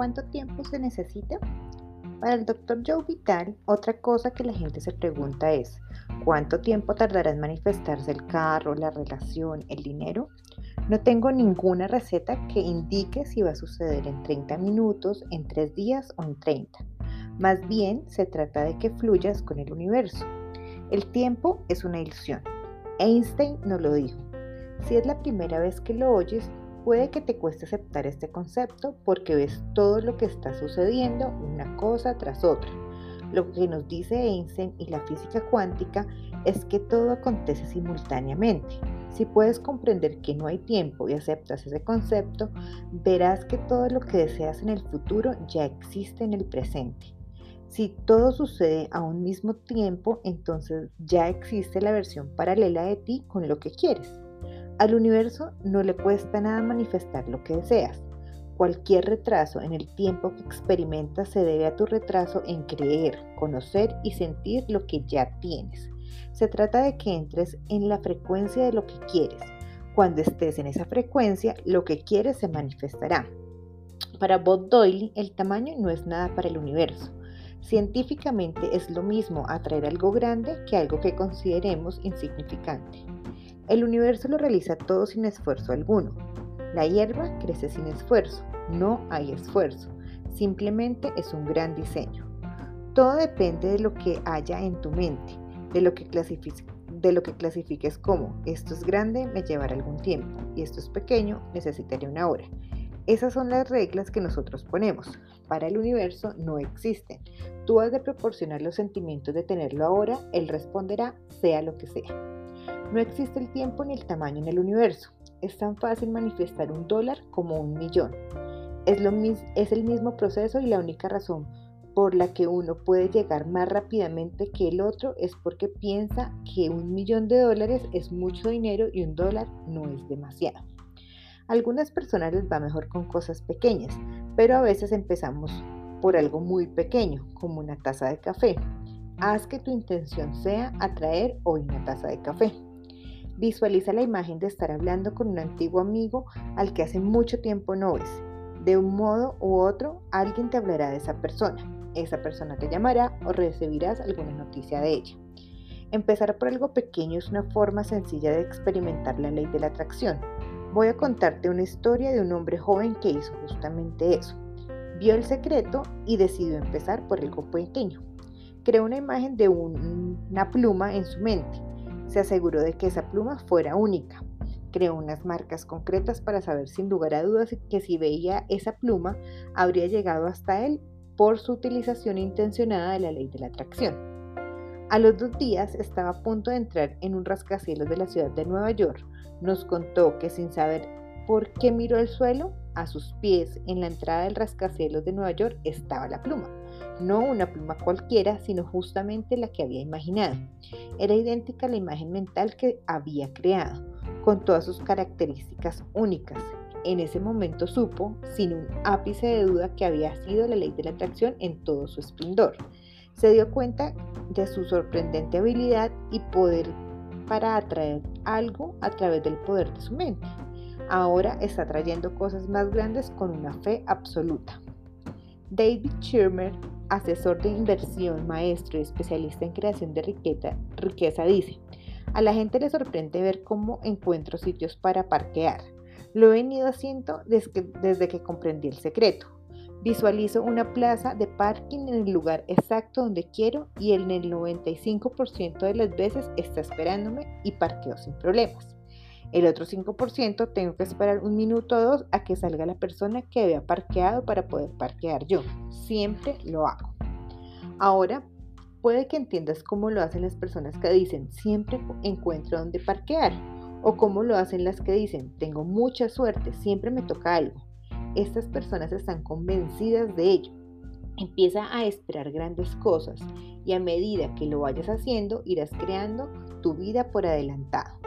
cuánto tiempo se necesita? Para el doctor Joe Vital, otra cosa que la gente se pregunta es, ¿cuánto tiempo tardará en manifestarse el carro, la relación, el dinero? No tengo ninguna receta que indique si va a suceder en 30 minutos, en 3 días o en 30. Más bien se trata de que fluyas con el universo. El tiempo es una ilusión. Einstein nos lo dijo. Si es la primera vez que lo oyes, Puede que te cueste aceptar este concepto porque ves todo lo que está sucediendo una cosa tras otra. Lo que nos dice Einstein y la física cuántica es que todo acontece simultáneamente. Si puedes comprender que no hay tiempo y aceptas ese concepto, verás que todo lo que deseas en el futuro ya existe en el presente. Si todo sucede a un mismo tiempo, entonces ya existe la versión paralela de ti con lo que quieres. Al universo no le cuesta nada manifestar lo que deseas. Cualquier retraso en el tiempo que experimentas se debe a tu retraso en creer, conocer y sentir lo que ya tienes. Se trata de que entres en la frecuencia de lo que quieres. Cuando estés en esa frecuencia, lo que quieres se manifestará. Para Bob Doyle, el tamaño no es nada para el universo. Científicamente es lo mismo atraer algo grande que algo que consideremos insignificante. El universo lo realiza todo sin esfuerzo alguno. La hierba crece sin esfuerzo, no hay esfuerzo, simplemente es un gran diseño. Todo depende de lo que haya en tu mente, de lo que clasifiques, de lo que clasifiques como esto es grande, me llevará algún tiempo y esto es pequeño, necesitaré una hora. Esas son las reglas que nosotros ponemos. Para el universo no existen. Tú has de proporcionar los sentimientos de tenerlo ahora, él responderá sea lo que sea. No existe el tiempo ni el tamaño en el universo. Es tan fácil manifestar un dólar como un millón. Es, el mismo proceso y la única razón por la que uno puede llegar más rápidamente que el otro es porque piensa que un millón de dólares es mucho dinero y un dólar no es demasiado. algunas personas les va mejor con cosas pequeñas, pero a veces empezamos por algo muy pequeño, como una taza de café. Haz que tu intención sea atraer hoy una taza de café. Visualiza la imagen de estar hablando con un antiguo amigo al que hace mucho tiempo no ves. De un modo u otro, alguien te hablará de esa persona. Esa persona te llamará o recibirás alguna noticia de ella. Empezar por algo pequeño es una forma sencilla de experimentar la ley de la atracción. Voy a contarte una historia de un hombre joven que hizo justamente eso. Vio el secreto y decidió empezar por algo pequeño. Creó una imagen de una pluma en su mente se aseguró de que esa pluma fuera única. Creó unas marcas concretas para saber sin lugar a dudas que si veía esa pluma habría llegado hasta él por su utilización intencionada de la ley de la atracción. A los dos días estaba a punto de entrar en un rascacielos de la ciudad de Nueva York. Nos contó que sin saber por qué miró el suelo, a sus pies en la entrada del rascacielos de Nueva York estaba la pluma no una pluma cualquiera, sino justamente la que había imaginado. Era idéntica a la imagen mental que había creado, con todas sus características únicas. En ese momento supo, sin un ápice de duda, que había sido la ley de la atracción en todo su esplendor. Se dio cuenta de su sorprendente habilidad y poder para atraer algo a través del poder de su mente. Ahora está trayendo cosas más grandes con una fe absoluta. David Schirmer asesor de inversión, maestro y especialista en creación de riqueza, riqueza dice, a la gente le sorprende ver cómo encuentro sitios para parquear. Lo he venido haciendo desde que, desde que comprendí el secreto. Visualizo una plaza de parking en el lugar exacto donde quiero y en el 95% de las veces está esperándome y parqueo sin problemas. El otro 5% tengo que esperar un minuto o dos a que salga la persona que había parqueado para poder parquear yo. Siempre lo hago. Ahora, puede que entiendas cómo lo hacen las personas que dicen siempre encuentro donde parquear o cómo lo hacen las que dicen tengo mucha suerte, siempre me toca algo. Estas personas están convencidas de ello. Empieza a esperar grandes cosas y a medida que lo vayas haciendo irás creando tu vida por adelantado.